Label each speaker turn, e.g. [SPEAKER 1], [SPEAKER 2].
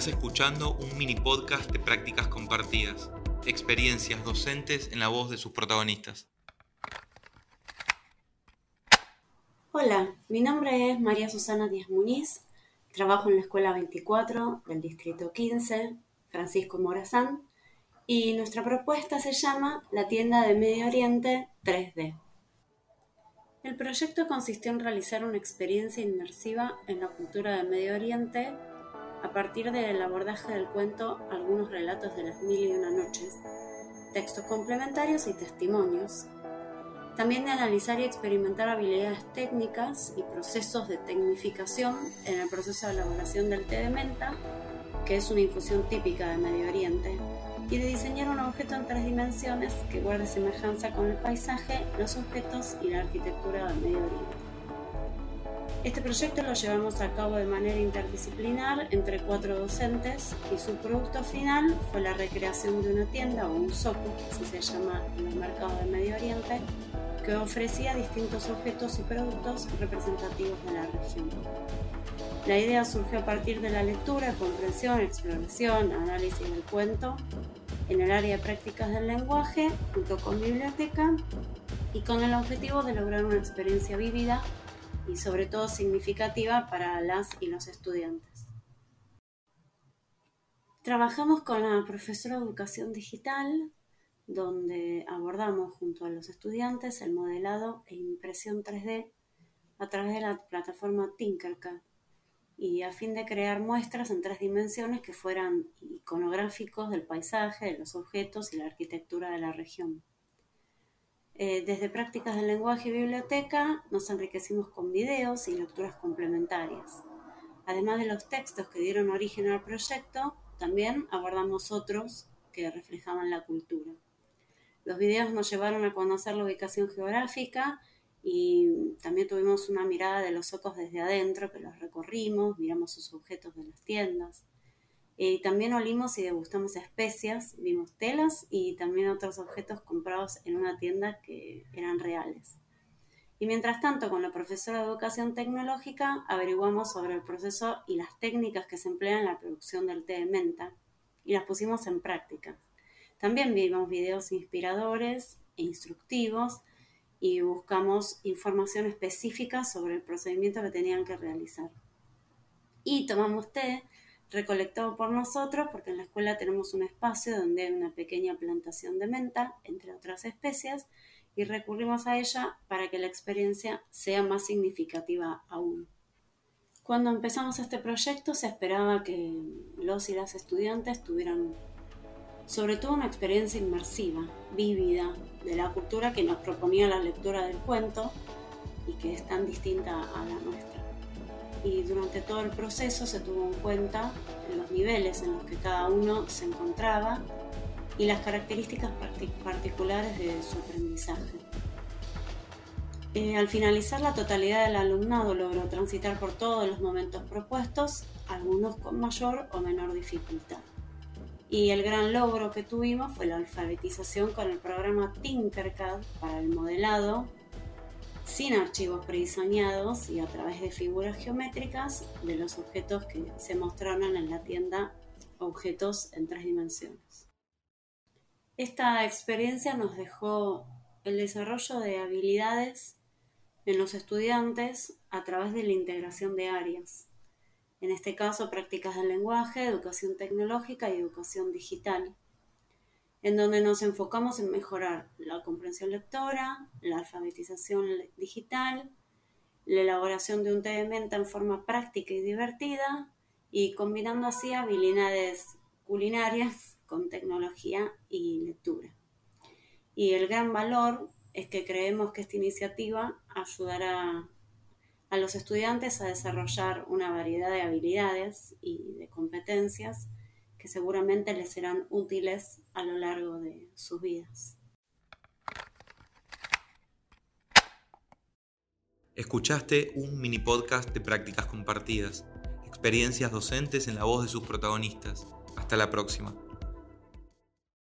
[SPEAKER 1] Estás escuchando un mini podcast de prácticas compartidas, experiencias docentes en la voz de sus protagonistas.
[SPEAKER 2] Hola, mi nombre es María Susana Díaz Muñiz, trabajo en la Escuela 24 del Distrito 15, Francisco Morazán, y nuestra propuesta se llama La tienda de Medio Oriente 3D. El proyecto consistió en realizar una experiencia inmersiva en la cultura de Medio Oriente a partir del abordaje del cuento Algunos relatos de las mil y una noches, textos complementarios y testimonios. También de analizar y experimentar habilidades técnicas y procesos de tecnificación en el proceso de elaboración del té de menta, que es una infusión típica de Medio Oriente, y de diseñar un objeto en tres dimensiones que guarde semejanza con el paisaje, los objetos y la arquitectura del Medio Oriente. Este proyecto lo llevamos a cabo de manera interdisciplinar entre cuatro docentes y su producto final fue la recreación de una tienda o un soco, así se llama en el mercado del Medio Oriente, que ofrecía distintos objetos y productos representativos de la región. La idea surgió a partir de la lectura, comprensión, exploración, análisis del cuento en el área de prácticas del lenguaje, junto con biblioteca y con el objetivo de lograr una experiencia vívida y sobre todo significativa para las y los estudiantes. Trabajamos con la profesora de educación digital, donde abordamos junto a los estudiantes el modelado e impresión 3D a través de la plataforma Tinkercad y a fin de crear muestras en tres dimensiones que fueran iconográficos del paisaje, de los objetos y la arquitectura de la región. Eh, desde prácticas del lenguaje y biblioteca nos enriquecimos con videos y lecturas complementarias. Además de los textos que dieron origen al proyecto, también abordamos otros que reflejaban la cultura. Los videos nos llevaron a conocer la ubicación geográfica y también tuvimos una mirada de los ojos desde adentro, que los recorrimos, miramos sus objetos de las tiendas. Y también olimos y degustamos especias, vimos telas y también otros objetos comprados en una tienda que eran reales. Y mientras tanto, con la profesora de educación tecnológica, averiguamos sobre el proceso y las técnicas que se emplean en la producción del té de menta y las pusimos en práctica. También vimos videos inspiradores e instructivos y buscamos información específica sobre el procedimiento que tenían que realizar. Y tomamos té recolectado por nosotros, porque en la escuela tenemos un espacio donde hay una pequeña plantación de menta, entre otras especies, y recurrimos a ella para que la experiencia sea más significativa aún. Cuando empezamos este proyecto se esperaba que los y las estudiantes tuvieran sobre todo una experiencia inmersiva, vívida, de la cultura que nos proponía la lectura del cuento y que es tan distinta a la nuestra y durante todo el proceso se tuvo en cuenta los niveles en los que cada uno se encontraba y las características particulares de su aprendizaje. Eh, al finalizar, la totalidad del alumnado logró transitar por todos los momentos propuestos, algunos con mayor o menor dificultad. Y el gran logro que tuvimos fue la alfabetización con el programa Tinkercad para el modelado sin archivos prediseñados y a través de figuras geométricas de los objetos que se mostraron en la tienda objetos en tres dimensiones. Esta experiencia nos dejó el desarrollo de habilidades en los estudiantes a través de la integración de áreas, en este caso prácticas del lenguaje, educación tecnológica y educación digital, en donde nos enfocamos en mejorar la comprensión lectora, la alfabetización digital, la elaboración de un té de menta en forma práctica y divertida y combinando así habilidades culinarias con tecnología y lectura. Y el gran valor es que creemos que esta iniciativa ayudará a los estudiantes a desarrollar una variedad de habilidades y de competencias que seguramente les serán útiles a lo largo de sus vidas.
[SPEAKER 1] Escuchaste un mini podcast de prácticas compartidas, experiencias docentes en la voz de sus protagonistas. Hasta la próxima.